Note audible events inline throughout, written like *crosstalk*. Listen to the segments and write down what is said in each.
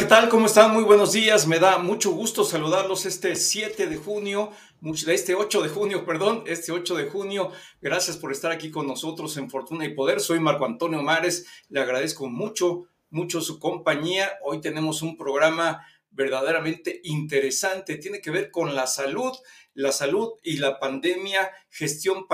¿qué tal? ¿Cómo están? Muy buenos días. Me da mucho gusto saludarlos este 7 de junio, este 8 de junio, perdón, este 8 de junio. Gracias por estar aquí con nosotros en Fortuna y Poder. Soy Marco Antonio Mares. Le agradezco mucho, mucho su compañía. Hoy tenemos un programa verdaderamente interesante. Tiene que ver con la salud, la salud y la pandemia, gestión,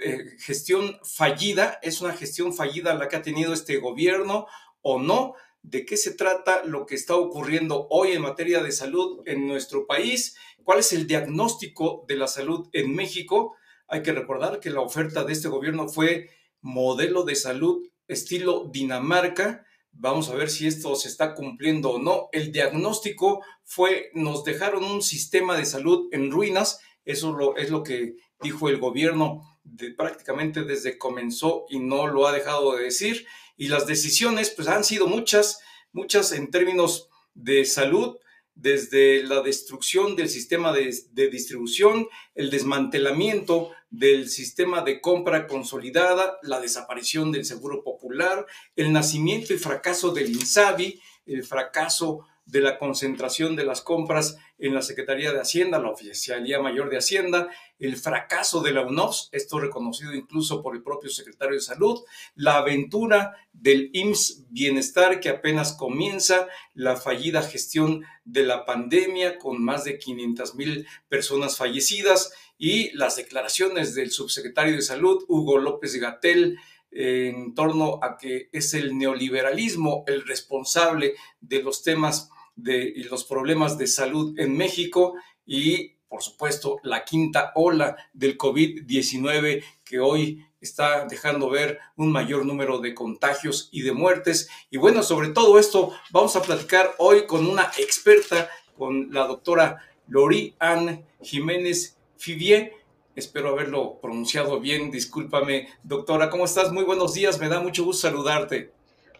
eh, gestión fallida. Es una gestión fallida la que ha tenido este gobierno o no de qué se trata lo que está ocurriendo hoy en materia de salud en nuestro país, cuál es el diagnóstico de la salud en México. Hay que recordar que la oferta de este gobierno fue modelo de salud estilo Dinamarca. Vamos a ver si esto se está cumpliendo o no. El diagnóstico fue, nos dejaron un sistema de salud en ruinas. Eso es lo que dijo el gobierno de, prácticamente desde comenzó y no lo ha dejado de decir. Y las decisiones pues han sido muchas, muchas en términos de salud, desde la destrucción del sistema de, distribución, el desmantelamiento del sistema de compra consolidada, la desaparición del seguro popular, el nacimiento y fracaso del INSABI, el fracaso de la concentración de las compras en la Secretaría de Hacienda, la Oficialía Mayor de Hacienda, el fracaso de la UNOPS, esto reconocido incluso por el propio secretario de Salud, la aventura del IMSS Bienestar que apenas comienza, la fallida gestión de la pandemia con más de 500 mil personas fallecidas y las declaraciones del subsecretario de Salud, Hugo López Gatel, en torno a que es el neoliberalismo el responsable de los temas de los problemas de salud en México y, por supuesto, la quinta ola del COVID-19 que hoy está dejando ver un mayor número de contagios y de muertes. Y bueno, sobre todo esto vamos a platicar hoy con una experta, con la doctora Lori Ann Jiménez Fivier. Espero haberlo pronunciado bien. Discúlpame, doctora. ¿Cómo estás? Muy buenos días. Me da mucho gusto saludarte.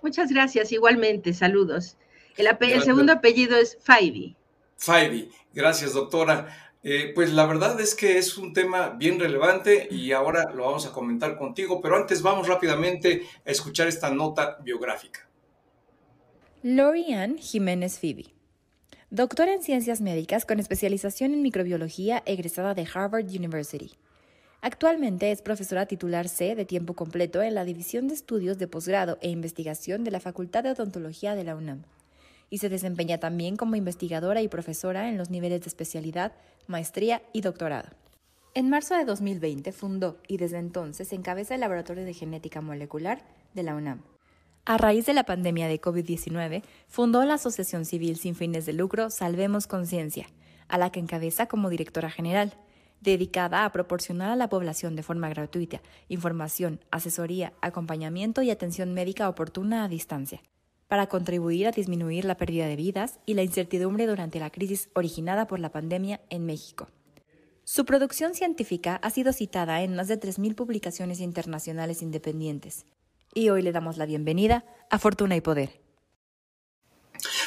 Muchas gracias. Igualmente. Saludos. El, segundo apellido es Faibi. Faibi, gracias doctora. Eh, pues la verdad es que es un tema bien relevante y ahora lo vamos a comentar contigo, pero antes vamos rápidamente a escuchar esta nota biográfica. Lorianne Jiménez Phoebe, doctora en ciencias médicas con especialización en microbiología egresada de Harvard University. Actualmente es profesora titular C de tiempo completo en la División de Estudios de Posgrado e Investigación de la Facultad de Odontología de la UNAM y se desempeña también como investigadora y profesora en los niveles de especialidad, maestría y doctorado. En marzo de 2020 fundó y desde entonces encabeza el Laboratorio de Genética Molecular de la UNAM. A raíz de la pandemia de COVID-19, fundó la Asociación Civil sin fines de lucro Salvemos Conciencia, a la que encabeza como directora general, dedicada a proporcionar a la población de forma gratuita información, asesoría, acompañamiento y atención médica oportuna a distancia para contribuir a disminuir la pérdida de vidas y la incertidumbre durante la crisis originada por la pandemia en México. Su producción científica ha sido citada en más de 3.000 publicaciones internacionales independientes. Y hoy le damos la bienvenida a Fortuna y Poder.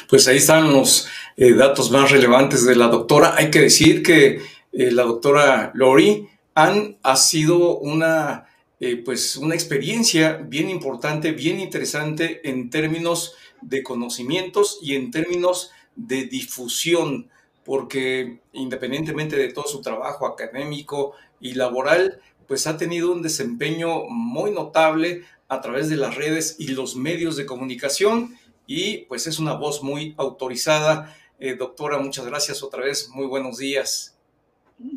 Pues ahí están los eh, datos más relevantes de la doctora. Hay que decir que eh, la doctora Lori ha sido una eh, pues una experiencia bien importante, bien interesante en términos de conocimientos y en términos de difusión, porque independientemente de todo su trabajo académico y laboral, pues ha tenido un desempeño muy notable a través de las redes y los medios de comunicación y pues es una voz muy autorizada. Eh, doctora, muchas gracias otra vez, muy buenos días.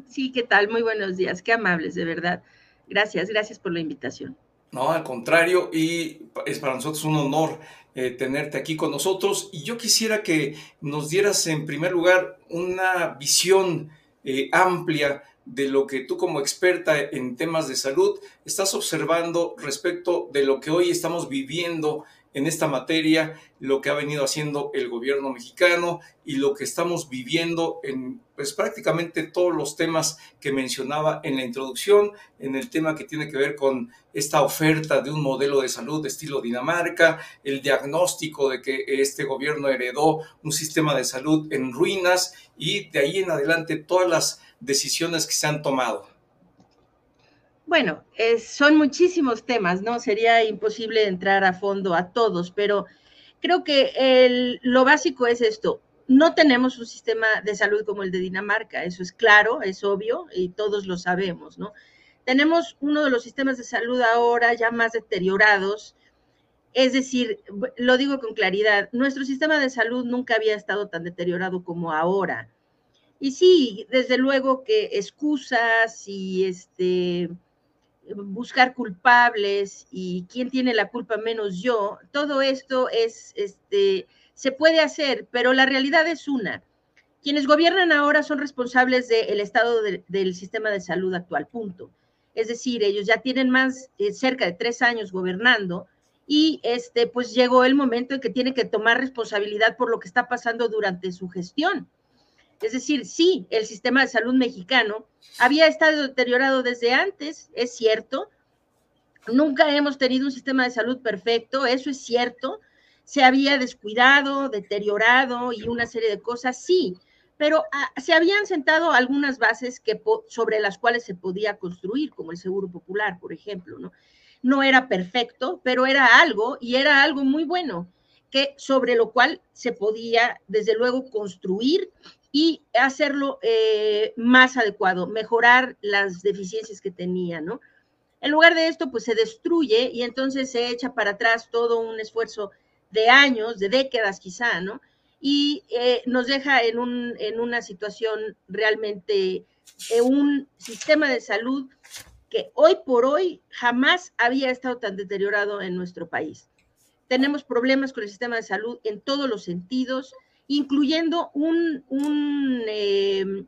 Sí, ¿qué tal? Muy buenos días, qué amables, de verdad. Gracias, gracias por la invitación. No, al contrario, y es para nosotros un honor eh, tenerte aquí con nosotros. Y yo quisiera que nos dieras en primer lugar una visión eh, amplia de lo que tú como experta en temas de salud estás observando respecto de lo que hoy estamos viviendo en esta materia, lo que ha venido haciendo el gobierno mexicano y lo que estamos viviendo en pues prácticamente todos los temas que mencionaba en la introducción, en el tema que tiene que ver con esta oferta de un modelo de salud de estilo Dinamarca, el diagnóstico de que este gobierno heredó un sistema de salud en ruinas y de ahí en adelante todas las decisiones que se han tomado. Bueno, son muchísimos temas, ¿no? Sería imposible entrar a fondo a todos, pero creo que lo básico es esto. No tenemos un sistema de salud como el de Dinamarca, eso es claro, es obvio y todos lo sabemos, ¿no? Tenemos uno de los sistemas de salud ahora ya más deteriorados, es decir, lo digo con claridad, nuestro sistema de salud nunca había estado tan deteriorado como ahora. Y sí, desde luego que excusas y este buscar culpables y quién tiene la culpa menos yo, todo esto es este se puede hacer, pero la realidad es una. Quienes gobiernan ahora son responsables del estado del sistema de salud actual, punto. Es decir, ellos ya tienen más, eh, cerca de tres años gobernando y este, pues llegó el momento en que tiene que tomar responsabilidad por lo que está pasando durante su gestión. Es decir, sí, el sistema de salud mexicano había estado deteriorado desde antes, es cierto. Nunca hemos tenido un sistema de salud perfecto, eso es cierto. Se había descuidado, deteriorado y una serie de cosas, sí, pero ah, se habían sentado algunas bases que, sobre las cuales se podía construir, como el Seguro Popular, por ejemplo, ¿no? no era perfecto, pero era algo y era algo muy bueno, que sobre lo cual se podía, desde luego, construir y hacerlo eh, más adecuado, mejorar las deficiencias que tenía, ¿no? En lugar de esto, pues se destruye y entonces se echa para atrás todo un esfuerzo de años, de décadas quizá, ¿no? Y eh, nos deja en, un, en una situación realmente, eh, un sistema de salud que hoy por hoy jamás había estado tan deteriorado en nuestro país. Tenemos problemas con el sistema de salud en todos los sentidos, incluyendo un, un, em,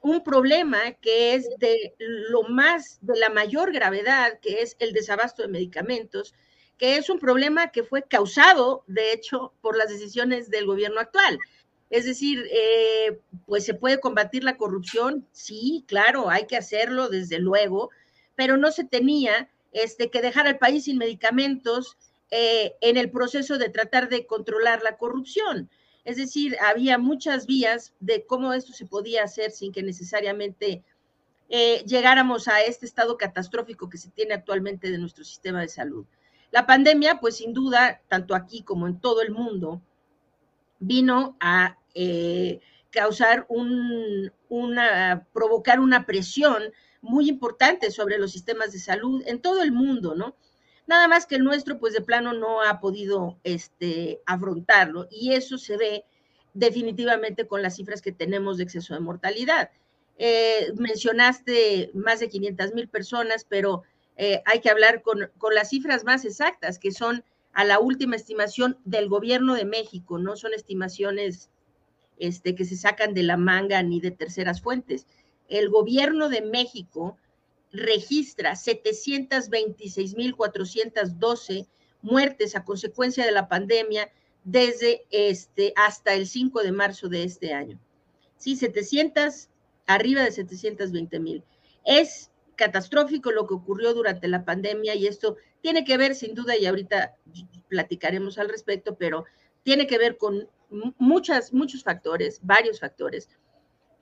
un problema que es de lo más, de la mayor gravedad, que es el desabasto de medicamentos, que es un problema que fue causado, de hecho, por las decisiones del gobierno actual. Es decir, eh, pues se puede combatir la corrupción, sí, claro, hay que hacerlo, desde luego, pero no se tenía este, que dejar al país sin medicamentos eh, en el proceso de tratar de controlar la corrupción. Es decir, había muchas vías de cómo esto se podía hacer sin que necesariamente eh, llegáramos a este estado catastrófico que se tiene actualmente de nuestro sistema de salud. La pandemia, pues sin duda, tanto aquí como en todo el mundo, vino a eh, causar un, una, provocar una presión muy importante sobre los sistemas de salud en todo el mundo, ¿no? Nada más que el nuestro, pues de plano no ha podido este, afrontarlo y eso se ve definitivamente con las cifras que tenemos de exceso de mortalidad. Eh, mencionaste más de 500 mil personas, pero eh, hay que hablar con, con, las cifras más exactas, que son a la última estimación del gobierno de México, no son estimaciones este, que se sacan de la manga ni de terceras fuentes el gobierno de México registra 726.412 muertes a consecuencia de la pandemia desde este hasta el 5 de marzo de este año. Sí, 700, arriba de 720 mil. Es catastrófico lo que ocurrió durante la pandemia y esto tiene que ver sin duda y ahorita platicaremos al respecto, pero tiene que ver con muchas, muchos factores, varios factores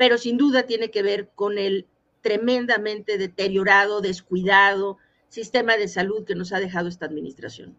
pero sin duda tiene que ver con el tremendamente deteriorado, descuidado sistema de salud que nos ha dejado esta administración.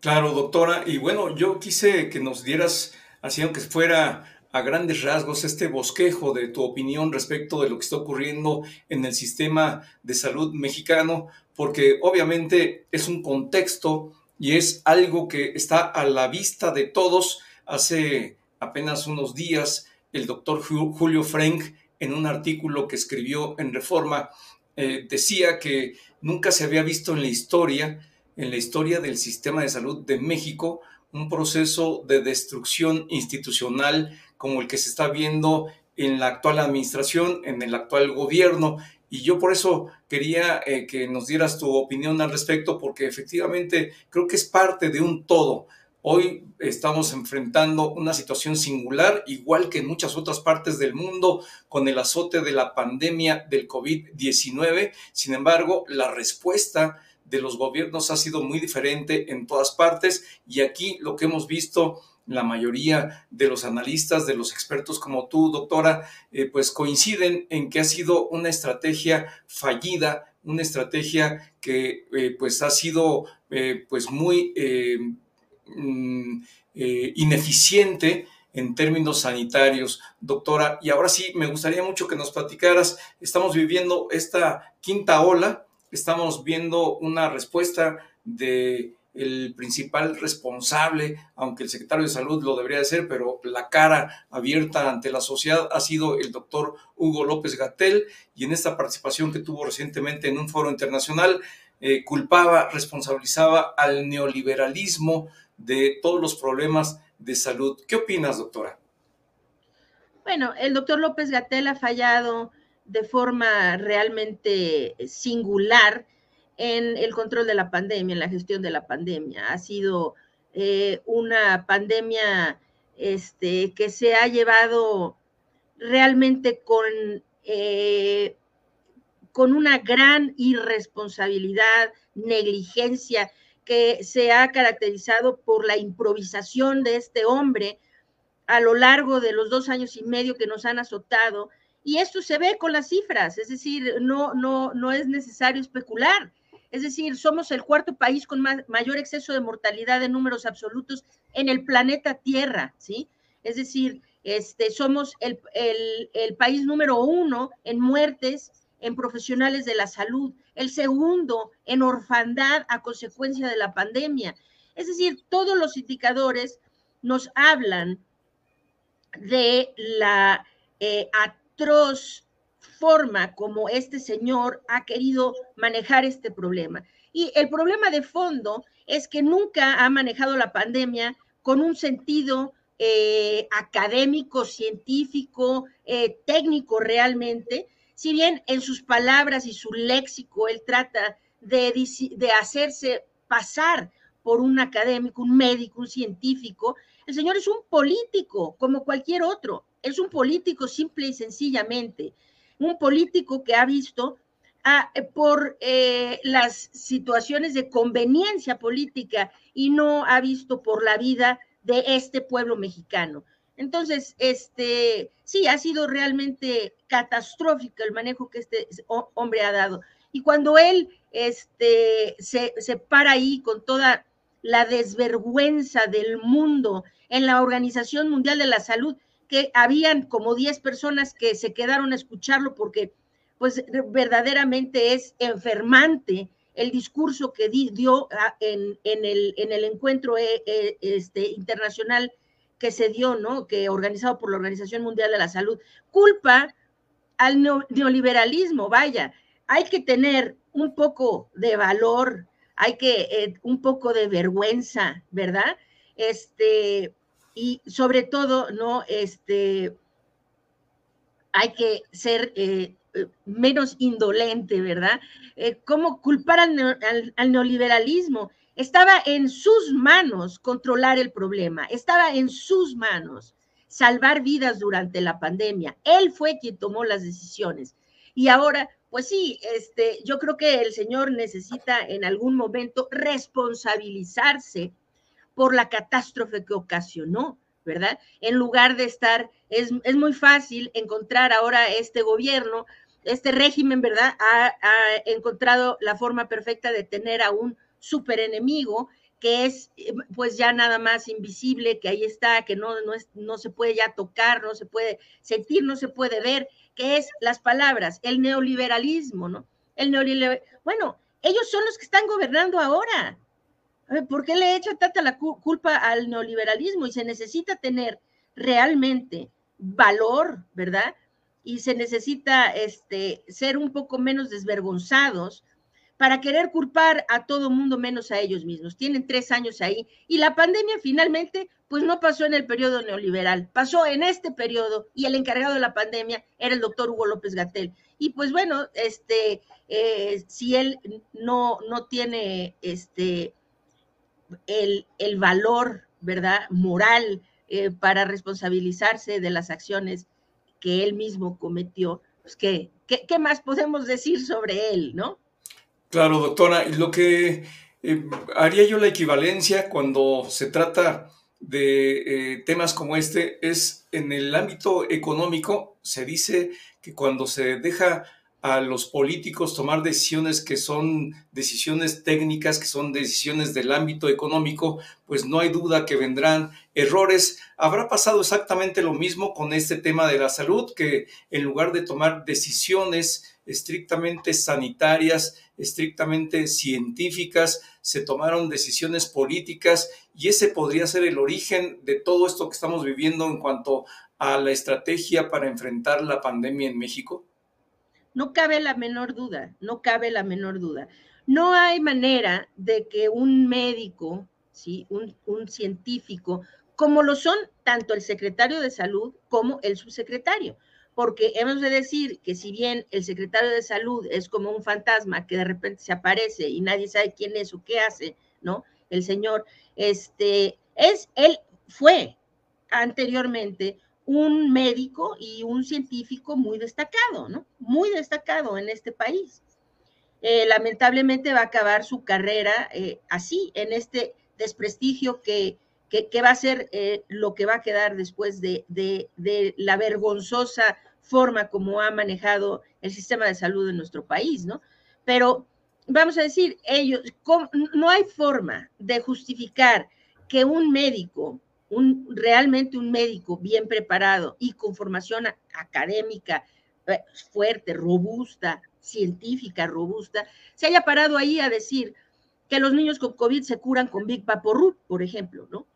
Claro, doctora. Y bueno, yo quise que nos dieras, así aunque fuera a grandes rasgos, este bosquejo de tu opinión respecto de lo que está ocurriendo en el sistema de salud mexicano, porque obviamente es un contexto y es algo que está a la vista de todos. Hace apenas unos días el doctor Julio Frank, en un artículo que escribió en Reforma, eh, decía que nunca se había visto en la historia, en la historia del sistema de salud de México, un proceso de destrucción institucional como el que se está viendo en la actual administración, en el actual gobierno. Y yo por eso quería eh, que nos dieras tu opinión al respecto, porque efectivamente creo que es parte de un todo. Hoy estamos enfrentando una situación singular, igual que en muchas otras partes del mundo, con el azote de la pandemia del COVID-19. Sin embargo, la respuesta de los gobiernos ha sido muy diferente en todas partes y aquí lo que hemos visto la mayoría de los analistas, de los expertos como tú, doctora, eh, pues coinciden en que ha sido una estrategia fallida, una estrategia que eh, pues ha sido eh, pues muy Mm, eh, ineficiente en términos sanitarios. Doctora, y ahora sí, me gustaría mucho que nos platicaras, estamos viviendo esta quinta ola, estamos viendo una respuesta de el principal responsable, aunque el secretario de salud lo debería de ser, pero la cara abierta ante la sociedad ha sido el doctor Hugo López Gatel. Y en esta participación que tuvo recientemente en un foro internacional, eh, culpaba, responsabilizaba al neoliberalismo de todos los problemas de salud. ¿Qué opinas, doctora? Bueno, el doctor López Gatel ha fallado de forma realmente singular en el control de la pandemia, en la gestión de la pandemia. Ha sido eh, una pandemia este, que se ha llevado realmente con, eh, con una gran irresponsabilidad, negligencia, que se ha caracterizado por la improvisación de este hombre a lo largo de los dos años y medio que nos han azotado. Y esto se ve con las cifras, es decir, no, no, no es necesario especular. Es decir, somos el cuarto país con mayor exceso de mortalidad en números absolutos en el planeta Tierra, ¿sí? Es decir, este, somos el, el país número uno en muertes en profesionales de la salud, el segundo en orfandad a consecuencia de la pandemia. Es decir, todos los indicadores nos hablan de la eh, atroz forma como este señor ha querido manejar este problema. Y el problema de fondo es que nunca ha manejado la pandemia con un sentido eh, académico, científico, eh, técnico realmente. Si bien en sus palabras y su léxico él trata de, hacerse pasar por un académico, un médico, un científico, el señor es un político como cualquier otro. Es un político simple y sencillamente un político que ha visto ah, eh, por eh, las situaciones de conveniencia política y no ha visto por la vida de este pueblo mexicano. Entonces, este, sí, ha sido realmente catastrófico el manejo que este hombre ha dado. Y cuando él este, se, se para ahí con toda la desvergüenza del mundo en la Organización Mundial de la Salud, que habían como 10 personas que se quedaron a escucharlo porque pues verdaderamente es enfermante el discurso que dio ah, en, el, en el encuentro eh, eh, este, internacional que se dio, ¿no? Que organizado por la Organización Mundial de la Salud, culpa al neoliberalismo, vaya, hay que tener un poco de valor, hay que eh, un poco de vergüenza, ¿verdad? Este, y sobre todo, ¿no? Este, hay que ser eh, eh, menos indolente, ¿verdad? Eh, ¿Cómo culpar al, neoliberalismo? Estaba en sus manos controlar el problema, estaba en sus manos salvar vidas durante la pandemia. Él fue quien tomó las decisiones. Y ahora, pues sí, este, yo creo que el señor necesita en algún momento responsabilizarse por la catástrofe que ocasionó, ¿verdad? En lugar de estar, es, muy fácil encontrar ahora este gobierno, este régimen, ¿verdad? Ha, encontrado la forma perfecta de tener a un super enemigo que es pues ya nada más invisible, que ahí está, que no, no, es, no se puede ya tocar, no se puede sentir, no se puede ver, que es las palabras, el neoliberalismo, ¿no? El neoliberalismo, bueno, ellos son los que están gobernando ahora, ¿Por qué le echa tanta la culpa al neoliberalismo? Y se necesita tener realmente valor, ¿verdad? Y se necesita este, ser un poco menos desvergonzados para querer culpar a todo mundo menos a ellos mismos. Tienen tres años ahí y la pandemia finalmente pues no pasó en el periodo neoliberal, pasó en este periodo y el encargado de la pandemia era el doctor Hugo López Gatel. Y pues bueno, este, eh, si él no, no tiene este, el, valor, ¿verdad?, moral eh, para responsabilizarse de las acciones que él mismo cometió. Pues, ¿qué, qué, más podemos decir sobre él, no? Claro, doctora, lo que eh, haría yo la equivalencia cuando se trata de eh, temas como este es en el ámbito económico, se dice que cuando se deja a los políticos tomar decisiones que son decisiones técnicas, que son decisiones del ámbito económico, pues no hay duda que vendrán errores. Habrá pasado exactamente lo mismo con este tema de la salud, que en lugar de tomar decisiones estrictamente sanitarias, estrictamente científicas, se tomaron decisiones políticas y ese podría ser el origen de todo esto que estamos viviendo en cuanto a la estrategia para enfrentar la pandemia en México. No cabe la menor duda, no cabe la menor duda. No hay manera de que un médico, ¿sí? un, un científico, como lo son tanto el secretario de salud como el subsecretario, porque hemos de decir que si bien el secretario de salud es como un fantasma que de repente se aparece y nadie sabe quién es o qué hace, ¿no? El señor, este, es, él fue anteriormente un médico y un científico muy destacado, ¿no? Muy destacado en este país. Eh, lamentablemente va a acabar su carrera eh, así, en este desprestigio que, que, va a ser eh, lo que va a quedar después de, de, de, la vergonzosa forma como ha manejado el sistema de salud en nuestro país, ¿no? Pero vamos a decir, ellos, no hay forma de justificar que un médico un, realmente un médico bien preparado y con formación académica eh, fuerte, robusta, científica, robusta, se haya parado ahí a decir que los niños con COVID se curan con Big Vaporub, por ejemplo, ¿no?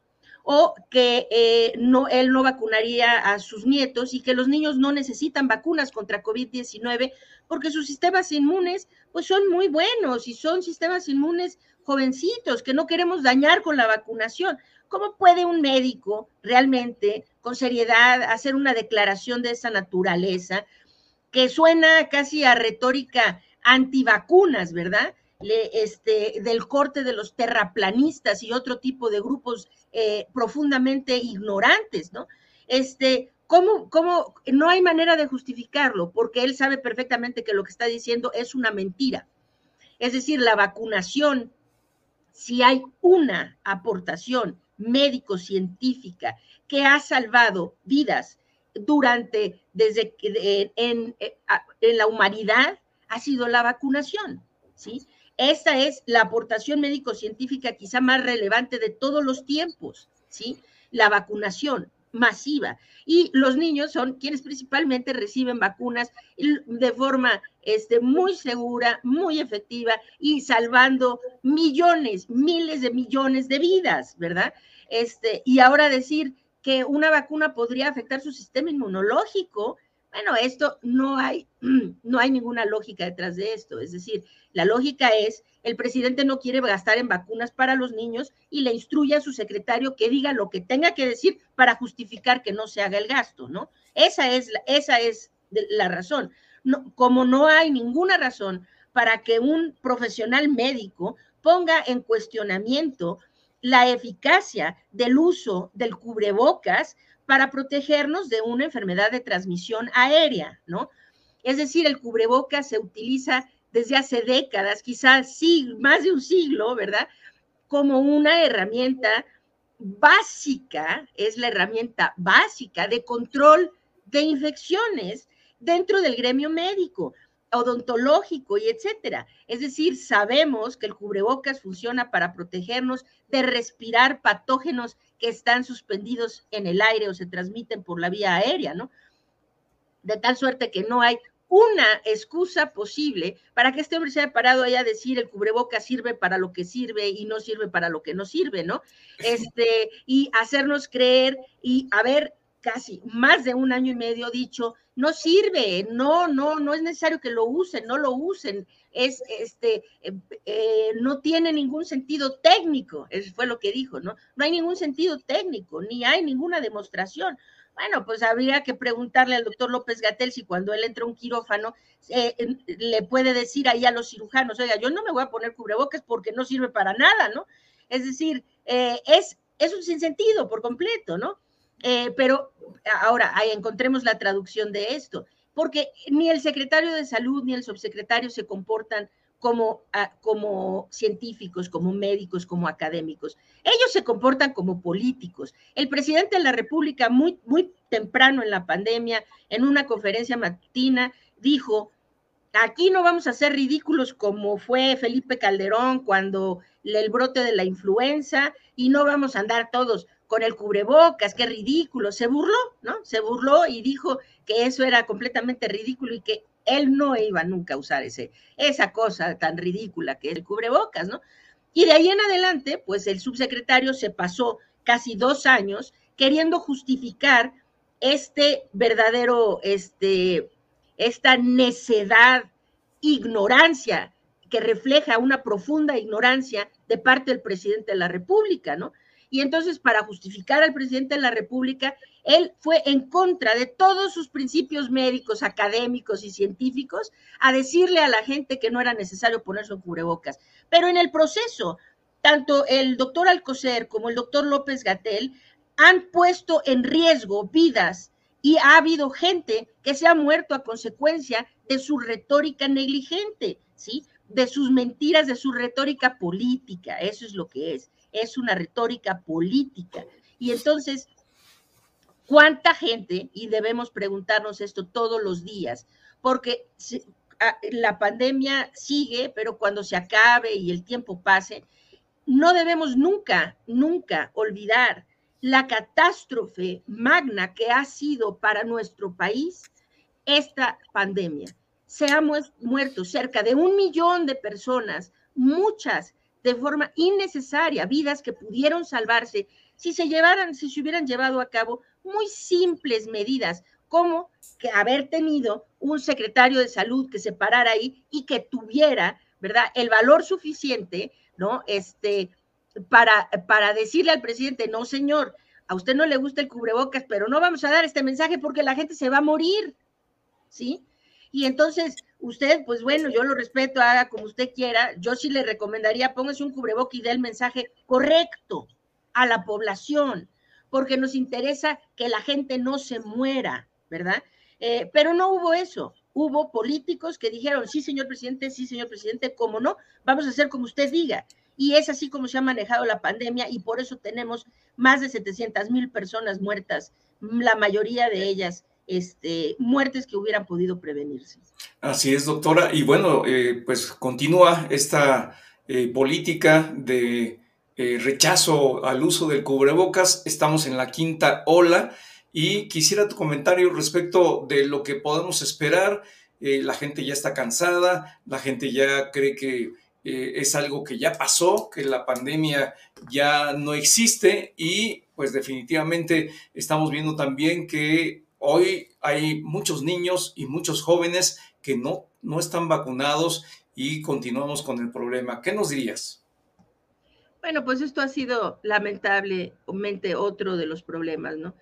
O que eh, no, él no vacunaría a sus nietos y que los niños no necesitan vacunas contra COVID-19 porque sus sistemas inmunes pues son muy buenos y son sistemas inmunes jovencitos que no queremos dañar con la vacunación. ¿Cómo puede un médico realmente, con seriedad, hacer una declaración de esa naturaleza que suena casi a retórica antivacunas, ¿verdad? este, del corte de los terraplanistas y otro tipo de grupos eh, profundamente ignorantes, ¿no? Este, ¿cómo, ¿cómo, no hay manera de justificarlo? Porque él sabe perfectamente que lo que está diciendo es una mentira. Es decir, la vacunación, si hay una aportación médico-científica que ha salvado vidas durante, desde que en, en, la humanidad, ha sido la vacunación, ¿sí? Esta es la aportación médico-científica quizá más relevante de todos los tiempos, ¿sí? La vacunación masiva. Y los niños son quienes principalmente reciben vacunas de forma este, muy segura, muy efectiva y salvando millones, miles de millones de vidas, ¿verdad? Este, y ahora decir que una vacuna podría afectar su sistema inmunológico, bueno, esto no hay, *clears throat* no hay ninguna lógica detrás de esto. Es decir, la lógica es, el presidente no quiere gastar en vacunas para los niños y le instruye a su secretario que diga lo que tenga que decir para justificar que no se haga el gasto, ¿no? Esa es la, esa es la razón. Como no hay ninguna razón para que un profesional médico ponga en cuestionamiento la eficacia del uso del cubrebocas para protegernos de una enfermedad de transmisión aérea, ¿no? Es decir, el cubrebocas se utiliza desde hace décadas, quizás sí, más de un siglo, ¿verdad? Como una herramienta básica, es la herramienta básica de control de infecciones dentro del gremio médico, odontológico y etcétera. Es decir, sabemos que el cubrebocas funciona para protegernos de respirar patógenos que están suspendidos en el aire o se transmiten por la vía aérea, ¿no? De tal suerte que no hay una excusa posible para que este hombre se haya parado ahí a decir el cubreboca sirve para lo que sirve y no sirve para lo que no sirve, ¿no? Este, y hacernos creer y haber casi más de un año y medio dicho, no sirve, no, no, no es necesario que lo usen, no lo usen, es, este, eh, eh, no tiene ningún sentido técnico, eso fue lo que dijo, ¿no? No hay ningún sentido técnico, ni hay ninguna demostración. Bueno, pues habría que preguntarle al doctor López Gatel si cuando él entra a un quirófano eh, le puede decir ahí a los cirujanos, oiga, yo no me voy a poner cubrebocas porque no sirve para nada, ¿no? Es decir, eh, es, es un sinsentido por completo, ¿no? Eh, pero ahora, ahí encontremos la traducción de esto, porque ni el secretario de salud ni el subsecretario se comportan como, ah, como científicos, como médicos, como académicos. Ellos se comportan como políticos. El presidente de la República, muy, muy temprano en la pandemia, en una conferencia matutina, dijo Aquí no vamos a ser ridículos como fue Felipe Calderón cuando el brote de la influenza y no vamos a andar todos con el cubrebocas, qué ridículo. Se burló, ¿no? Se burló y dijo que eso era completamente ridículo y que él no iba nunca a usar ese, esa cosa tan ridícula que es el cubrebocas, ¿no? Y de ahí en adelante, pues el subsecretario se pasó casi dos años queriendo justificar este verdadero, este, esta necedad, ignorancia que refleja una profunda ignorancia de parte del presidente de la República, ¿no? Y entonces, para justificar al presidente de la República, él fue en contra de todos sus principios médicos, académicos y científicos a decirle a la gente que no era necesario ponerse un cubrebocas. Pero en el proceso, tanto el doctor Alcocer como el doctor López Gatel han puesto en riesgo vidas y ha habido gente que se ha muerto a consecuencia de su retórica negligente, ¿sí? De sus mentiras, de su retórica política, eso es lo que es, es una retórica política. Y entonces, ¿cuánta gente, y debemos preguntarnos esto todos los días, porque la pandemia sigue, pero cuando se acabe y el tiempo pase, no debemos nunca, nunca olvidar la catástrofe magna que ha sido para nuestro país esta pandemia. Se han muerto cerca de un millón de personas, muchas de forma innecesaria, vidas que pudieron salvarse si se llevaran, si se hubieran llevado a cabo muy simples medidas, como que haber tenido un secretario de salud que se parara ahí y que tuviera, ¿verdad?, el valor suficiente, ¿no? Este, para, para decirle al presidente, no señor, a usted no le gusta el cubrebocas, pero no vamos a dar este mensaje porque la gente se va a morir, ¿sí? Y entonces usted, pues bueno, yo lo respeto, haga como usted quiera, yo sí le recomendaría, póngase un cubrebocas y dé el mensaje correcto a la población, porque nos interesa que la gente no se muera, ¿verdad? Eh, pero no hubo eso. Hubo políticos que dijeron, sí, señor presidente, sí, señor presidente, cómo no, vamos a hacer como usted diga. Y es así como se ha manejado la pandemia y por eso tenemos más de 700 mil personas muertas, la mayoría de ellas este, muertes que hubieran podido prevenirse. Así es, doctora. Y bueno, eh, pues continúa esta eh, política de eh, rechazo al uso del cubrebocas. Estamos en la quinta ola y quisiera tu comentario respecto de lo que podemos esperar. la gente ya está cansada, la gente ya cree que es algo que ya pasó, que la pandemia ya no existe y pues definitivamente estamos viendo también que hoy hay muchos niños y muchos jóvenes que no, no están vacunados y continuamos con el problema. ¿Qué nos dirías? Bueno, pues esto ha sido lamentablemente otro de los problemas, ¿no?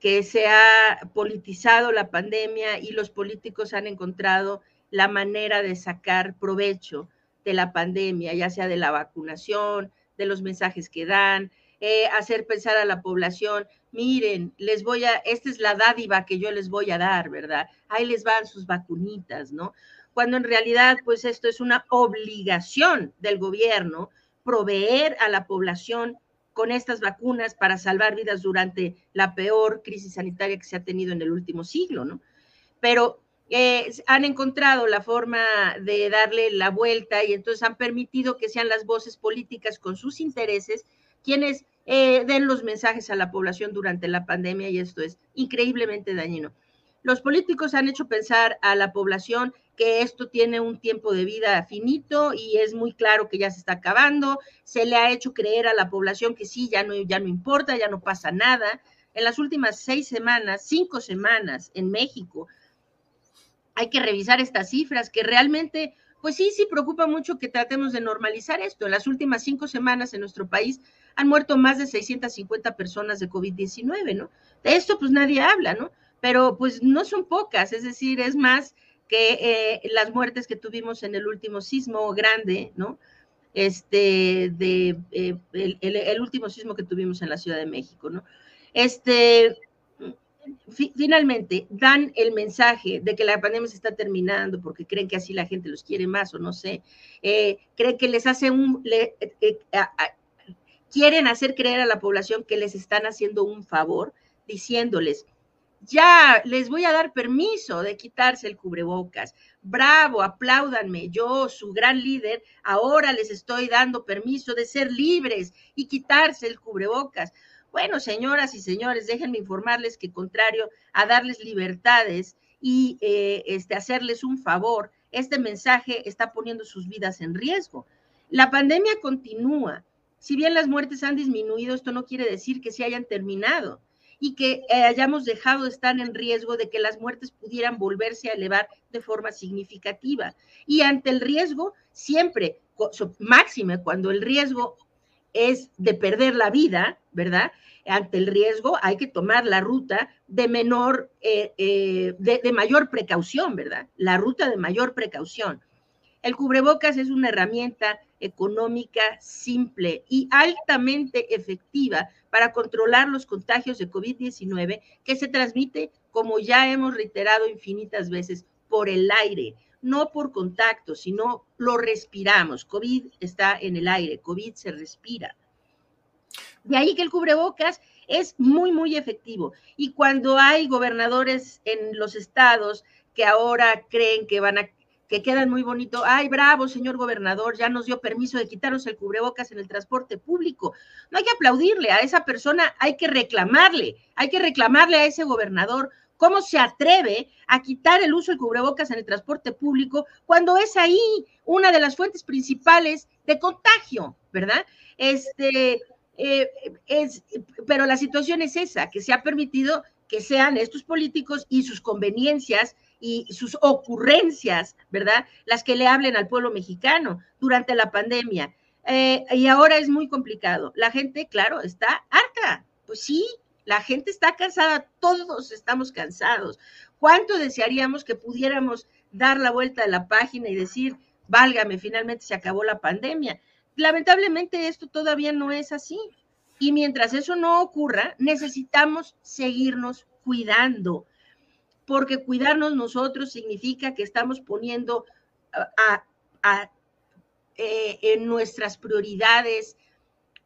Que se ha politizado la pandemia y los políticos han encontrado la manera de sacar provecho de la pandemia, ya sea de la vacunación, de los mensajes que dan, eh, hacer pensar a la población, miren, les voy a, esta es la dádiva que yo les voy a dar, ¿verdad? Ahí les van sus vacunitas, ¿no? Cuando en realidad, pues esto es una obligación del gobierno proveer a la población con estas vacunas para salvar vidas durante la peor crisis sanitaria que se ha tenido en el último siglo, ¿no? Pero han encontrado la forma de darle la vuelta y entonces han permitido que sean las voces políticas con sus intereses quienes eh, den los mensajes a la población durante la pandemia y esto es increíblemente dañino. Los políticos han hecho pensar a la población que esto tiene un tiempo de vida finito y es muy claro que ya se está acabando. Se le ha hecho creer a la población que sí, ya no, ya no importa, ya no pasa nada. En las últimas seis semanas, cinco semanas en México, hay que revisar estas cifras que realmente, pues sí, sí preocupa mucho que tratemos de normalizar esto. En las últimas cinco semanas en nuestro país han muerto más de 650 personas de COVID-19, ¿no? De esto pues nadie habla, ¿no? Pero pues no son pocas, es decir, es más que eh, las muertes que tuvimos en el último sismo grande, ¿no? Este, de, eh, el, último sismo que tuvimos en la Ciudad de México, ¿no? Este, finalmente dan el mensaje de que la pandemia se está terminando porque creen que así la gente los quiere más o no sé, eh, creen que les hace un, quieren hacer creer a la población que les están haciendo un favor diciéndoles, ya les voy a dar permiso de quitarse el cubrebocas. Bravo, apláudanme. Yo, su gran líder, ahora les estoy dando permiso de ser libres y quitarse el cubrebocas. Bueno, señoras y señores, déjenme informarles que contrario a darles libertades y eh, este, hacerles un favor, este mensaje está poniendo sus vidas en riesgo. La pandemia continúa. Si bien las muertes han disminuido, esto no quiere decir que se hayan terminado y que eh, hayamos dejado de estar en riesgo de que las muertes pudieran volverse a elevar de forma significativa. Y ante el riesgo, siempre, máxime, cuando el riesgo es de perder la vida, ¿verdad? Ante el riesgo hay que tomar la ruta de menor, eh, eh, de mayor precaución, ¿verdad? La ruta de mayor precaución. El cubrebocas es una herramienta económica simple y altamente efectiva para controlar los contagios de COVID-19 que se transmite, como ya hemos reiterado infinitas veces, por el aire, no por contacto, sino lo respiramos. COVID está en el aire, COVID se respira. De ahí que el cubrebocas es muy, muy efectivo. Y cuando hay gobernadores en los estados que ahora creen que van a que quedan muy bonito. Ay, bravo, señor gobernador, ya nos dio permiso de quitarnos el cubrebocas en el transporte público. No hay que aplaudirle a esa persona, hay que reclamarle, hay que reclamarle a ese gobernador cómo se atreve a quitar el uso del cubrebocas en el transporte público cuando es ahí una de las fuentes principales de contagio, ¿verdad? Este, eh, es, pero la situación es esa, que se ha permitido que sean estos políticos y sus conveniencias y sus ocurrencias, ¿verdad? Las que le hablen al pueblo mexicano durante la pandemia. Eh, y ahora es muy complicado. La gente, claro, está harta. Pues sí, la gente está cansada, todos estamos cansados. ¿Cuánto desearíamos que pudiéramos dar la vuelta a la página y decir, válgame, finalmente se acabó la pandemia? Lamentablemente esto todavía no es así. Y mientras eso no ocurra, necesitamos seguirnos cuidando porque cuidarnos nosotros significa que estamos poniendo eh, en nuestras prioridades,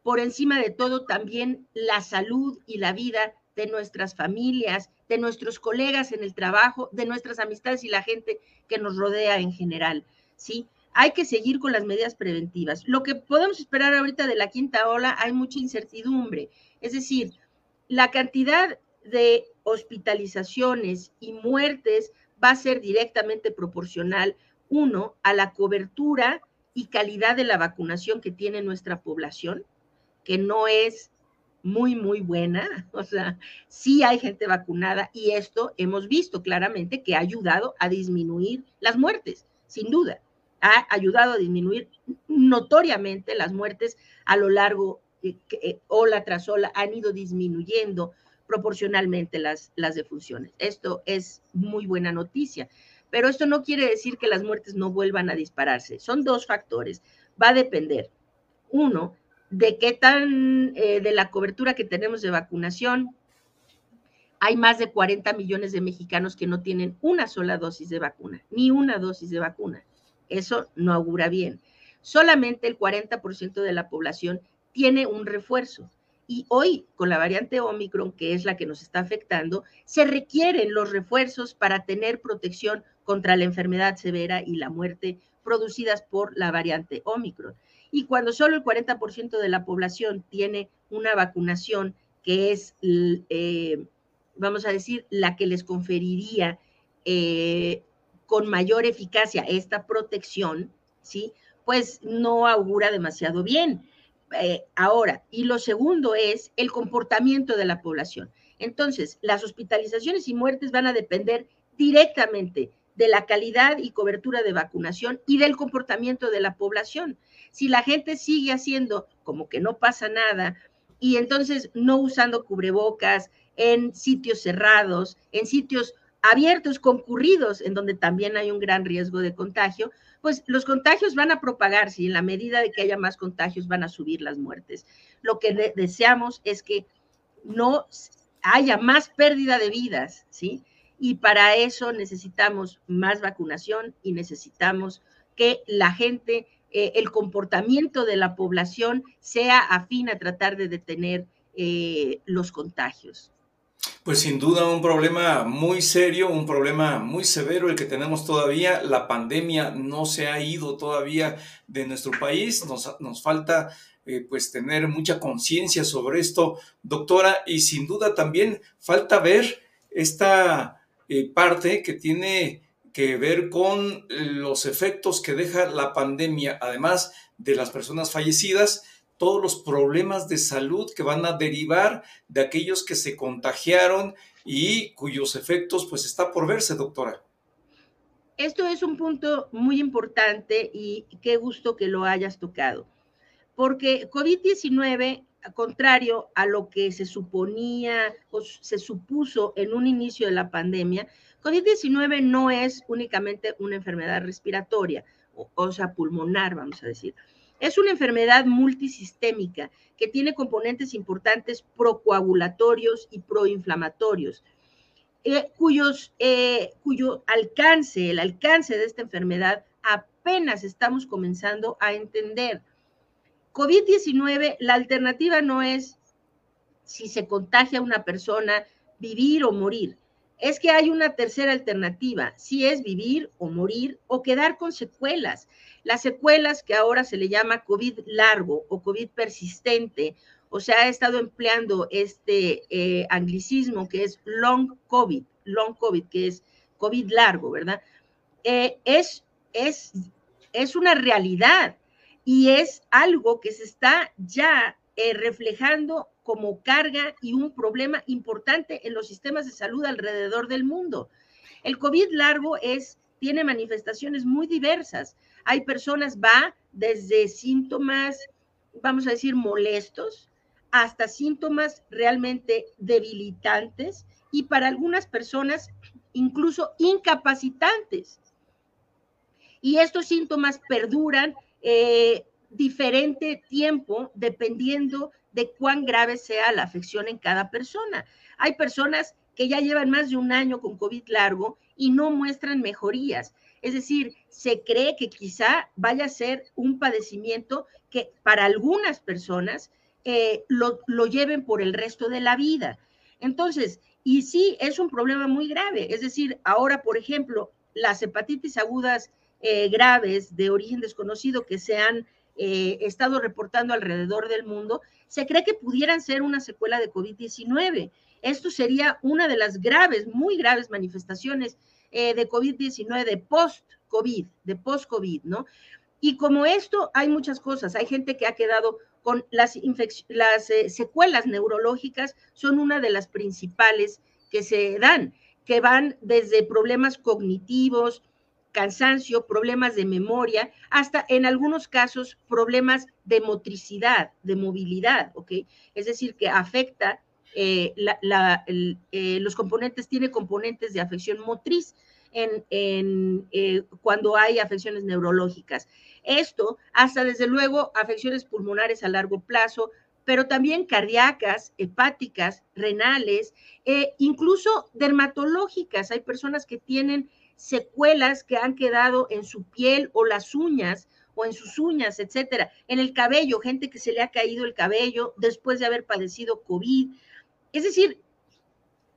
por encima de todo, también la salud y la vida de nuestras familias, de nuestros colegas en el trabajo, de nuestras amistades y la gente que nos rodea en general, ¿sí? Hay que seguir con las medidas preventivas. Lo que podemos esperar ahorita de la quinta ola, hay mucha incertidumbre. Es decir, la cantidad de hospitalizaciones y muertes va a ser directamente proporcional, uno, a la cobertura y calidad de la vacunación que tiene nuestra población, que no es muy, muy buena. *laughs* O sea, sí hay gente vacunada y esto hemos visto claramente que ha ayudado a disminuir las muertes, sin duda. Ha ayudado a disminuir notoriamente las muertes a lo largo, eh, eh, ola tras ola, han ido disminuyendo proporcionalmente las, las defunciones. Esto es muy buena noticia, pero esto no quiere decir que las muertes no vuelvan a dispararse. Son dos factores. Va a depender, uno, de qué tan, eh, de la cobertura que tenemos de vacunación. Hay más de 40 millones de mexicanos que no tienen una sola dosis de vacuna, ni una dosis de vacuna. Eso no augura bien. Solamente el 40% de la población tiene un refuerzo. Y hoy, con la variante Omicron, que es la que nos está afectando, se requieren los refuerzos para tener protección contra la enfermedad severa y la muerte producidas por la variante Omicron. Y cuando solo el 40% de la población tiene una vacunación que es, eh, vamos a decir, la que les conferiría eh, con mayor eficacia esta protección, ¿sí? Pues no augura demasiado bien. Eh, ahora. Y lo segundo es el comportamiento de la población. Entonces, las hospitalizaciones y muertes van a depender directamente de la calidad y cobertura de vacunación y del comportamiento de la población. Si la gente sigue haciendo como que no pasa nada y entonces no usando cubrebocas en sitios cerrados, en sitios abiertos, concurridos, en donde también hay un gran riesgo de contagio, pues los contagios van a propagarse y en la medida de que haya más contagios van a subir las muertes. Lo que deseamos es que no haya más pérdida de vidas, ¿sí? Y para eso necesitamos más vacunación y necesitamos que la gente, eh, el comportamiento de la población sea afín a tratar de detener eh, los contagios. Pues sin duda un problema muy serio, un problema muy severo el que tenemos todavía. La pandemia no se ha ido todavía de nuestro país. Nos, nos falta eh, pues tener mucha conciencia sobre esto, doctora, y sin duda también falta ver esta eh, parte que tiene que ver con los efectos que deja la pandemia, además de las personas fallecidas todos los problemas de salud que van a derivar de aquellos que se contagiaron y cuyos efectos pues está por verse, doctora. Esto es un punto muy importante y qué gusto que lo hayas tocado, porque COVID-19, contrario a lo que se suponía o se supuso en un inicio de la pandemia, COVID-19 no es únicamente una enfermedad respiratoria, o, sea, pulmonar, vamos a decir es una enfermedad multisistémica que tiene componentes importantes procoagulatorios y proinflamatorios, eh, cuyos, eh, cuyo alcance, el alcance de esta enfermedad apenas estamos comenzando a entender. COVID-19, la alternativa no es si se contagia una persona, vivir o morir. Es que hay una tercera alternativa, si es vivir o morir o quedar con secuelas. Las secuelas que ahora se le llama COVID largo o COVID persistente, o sea, ha estado empleando este eh, anglicismo que es long COVID, long COVID, que es COVID largo, ¿verdad? Eh, es, es, es una realidad y es algo que se está ya eh, reflejando como carga y un problema importante en los sistemas de salud alrededor del mundo. El COVID largo es, tiene manifestaciones muy diversas. Hay personas, va desde síntomas, vamos a decir, molestos, hasta síntomas realmente debilitantes y para algunas personas incluso incapacitantes. Y estos síntomas perduran eh, diferente tiempo dependiendo de cuán grave sea la afección en cada persona. Hay personas que ya llevan más de un año con COVID largo y no muestran mejorías. Es decir, se cree que quizá vaya a ser un padecimiento que para algunas personas eh, lo, lleven por el resto de la vida. Entonces, y sí, es un problema muy grave. Es decir, ahora, por ejemplo, las hepatitis agudas eh, graves de origen desconocido que se han eh, estado reportando alrededor del mundo, se cree que pudieran ser una secuela de COVID-19. Esto sería una de las graves, muy graves manifestaciones eh, de COVID-19, de post-COVID, de post-COVID, ¿no? Y como esto, hay muchas cosas. Hay gente que ha quedado con las, las eh, secuelas neurológicas, son una de las principales que se dan, que van desde problemas cognitivos, cansancio, problemas de memoria, hasta en algunos casos problemas de motricidad, de movilidad, ¿ok? Es decir, que afecta eh, eh, los componentes, tiene componentes de afección motriz en, eh, cuando hay afecciones neurológicas. Esto, hasta desde luego, afecciones pulmonares a largo plazo, pero también cardíacas, hepáticas, renales, incluso dermatológicas. Hay personas que tienen secuelas que han quedado en su piel o las uñas o en sus uñas, etcétera, en el cabello, gente que se le ha caído el cabello después de haber padecido COVID, es decir,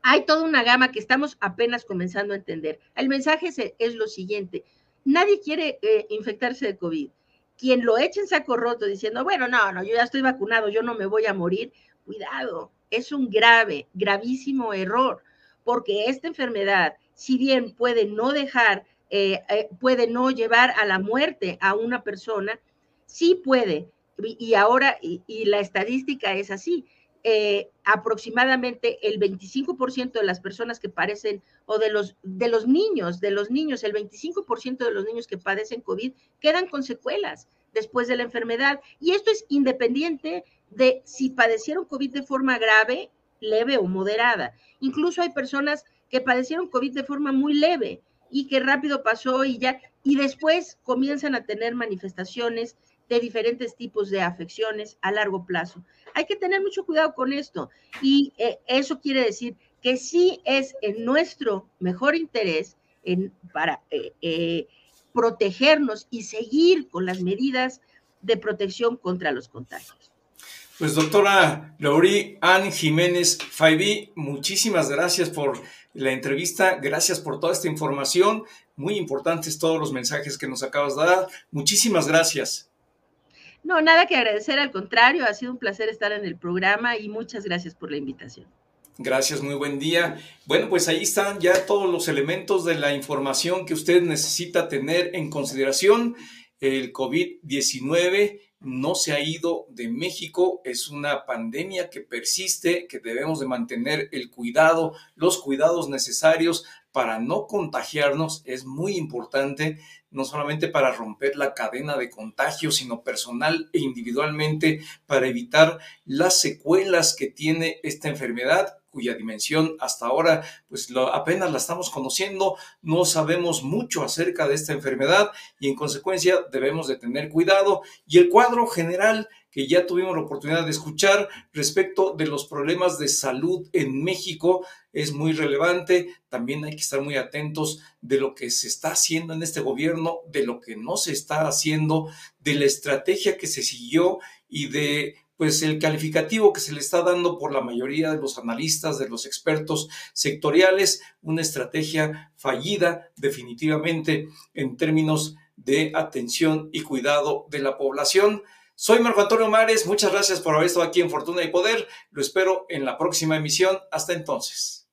hay toda una gama que estamos apenas comenzando a entender. El mensaje es, lo siguiente, nadie quiere eh, infectarse de COVID. Quien lo eche en saco roto diciendo, bueno, no, no, yo ya estoy vacunado, yo no me voy a morir, cuidado, es un grave, gravísimo error, porque esta enfermedad, si bien puede no dejar, eh, eh, puede no llevar a la muerte a una persona, sí puede, y ahora, y la estadística es así, eh, aproximadamente el 25% de las personas que padecen, o de los, de los niños, de los niños, el 25% de los niños que padecen COVID quedan con secuelas después de la enfermedad. Y esto es independiente de si padecieron COVID de forma grave, leve o moderada. Incluso hay personas que padecieron COVID de forma muy leve y que rápido pasó y ya, y después comienzan a tener manifestaciones de diferentes tipos de afecciones a largo plazo. Hay que tener mucho cuidado con esto y eh, eso quiere decir que sí es en nuestro mejor interés en, para eh, eh, protegernos y seguir con las medidas de protección contra los contagios. Pues doctora Laurie Ann Jiménez Faibi, muchísimas gracias por la entrevista, gracias por toda esta información, muy importantes todos los mensajes que nos acabas de dar, muchísimas gracias. No, nada que agradecer, al contrario, ha sido un placer estar en el programa y muchas gracias por la invitación. Gracias, muy buen día. Bueno, pues ahí están ya todos los elementos de la información que usted necesita tener en consideración. El COVID-19 no se ha ido de México, es una pandemia que persiste, que debemos de mantener el cuidado, los cuidados necesarios para no contagiarnos, es muy importante, no solamente para romper la cadena de contagio, sino personal e individualmente para evitar las secuelas que tiene esta enfermedad cuya dimensión hasta ahora pues apenas la estamos conociendo, no sabemos mucho acerca de esta enfermedad y en consecuencia debemos de tener cuidado. Y el cuadro general que ya tuvimos la oportunidad de escuchar respecto de los problemas de salud en México es muy relevante. También hay que estar muy atentos de lo que se está haciendo en este gobierno, de lo que no se está haciendo, de la estrategia que se siguió y de pues el calificativo que se le está dando por la mayoría de los analistas, de los expertos sectoriales, una estrategia fallida definitivamente en términos de atención y cuidado de la población. Soy Marco Antonio Mares, muchas gracias por haber estado aquí en Fortuna y Poder. Lo espero en la próxima emisión. Hasta entonces.